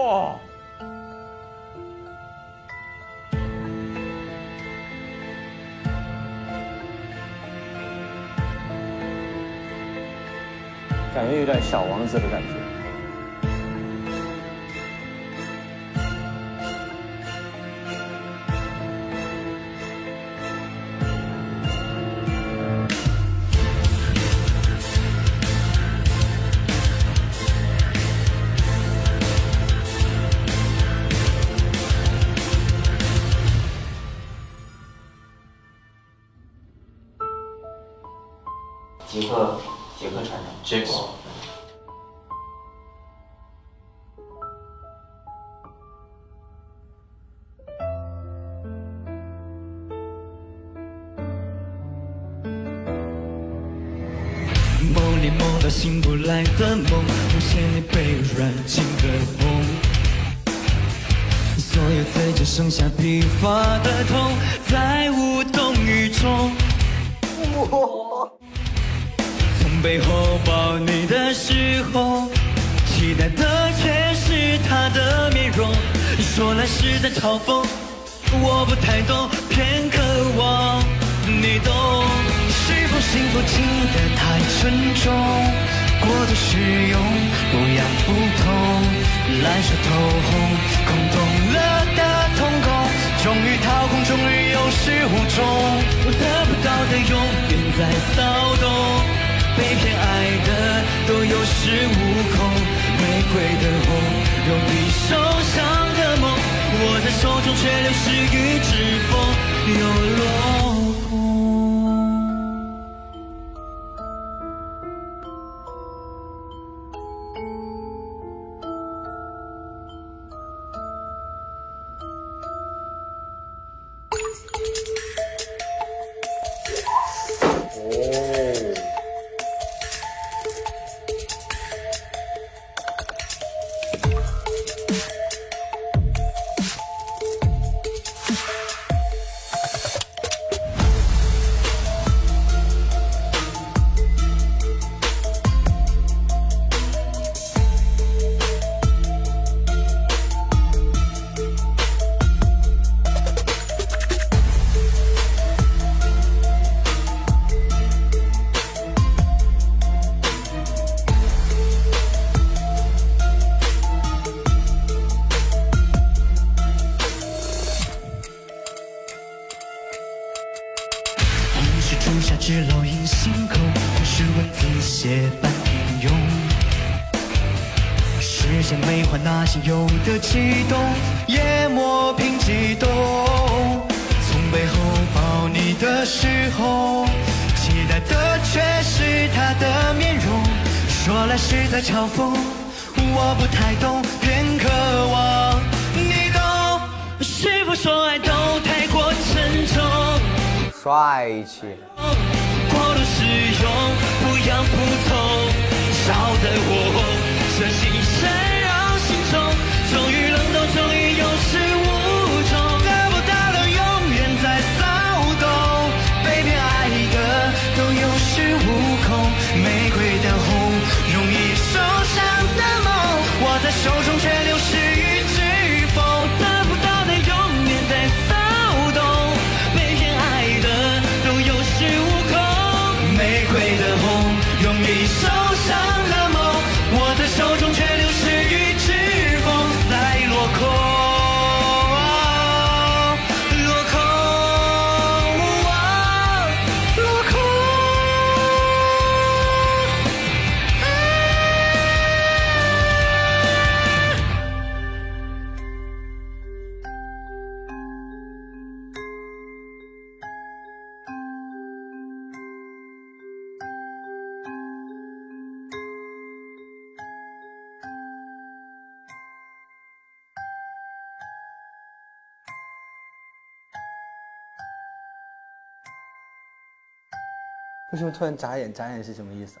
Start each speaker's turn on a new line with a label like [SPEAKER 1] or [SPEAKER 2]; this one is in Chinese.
[SPEAKER 1] 哇！感觉有点小王子的感觉。
[SPEAKER 2] 杰克，杰克船长，
[SPEAKER 3] 杰克。
[SPEAKER 4] 梦里梦到醒不来的梦，无限你被软禁的梦，所有嘴角剩下疲乏的痛，再无动于衷。背后抱你的时候，期待的却是他的面容。说来是在嘲讽，我不太懂，偏渴望你懂。是否幸福轻得太沉重，过度使用不痒不痛，烂熟透红，空洞了的瞳孔，终于掏空，终于有始无终，我得不到的永远在骚动，是悟空，玫瑰的红，容易受伤的梦，握在手中却流失于文字写般平庸。实现美化那些有的悸动，也磨平激动。从背后抱你的时候，期待的却是他的面容。说来是在嘲讽，我不太懂，偏渴望你懂。是否说爱都太过沉重？
[SPEAKER 1] 帅气。
[SPEAKER 4] 过度使用，样不痛，烧得我这心深绕心中，终于冷冻，终于有始无终，得不到的永远在骚动，被偏爱的都有恃无恐，玫瑰的红，容易受伤的梦，握在手中却
[SPEAKER 1] 为什么突然眨眼？眨眼是什么意思？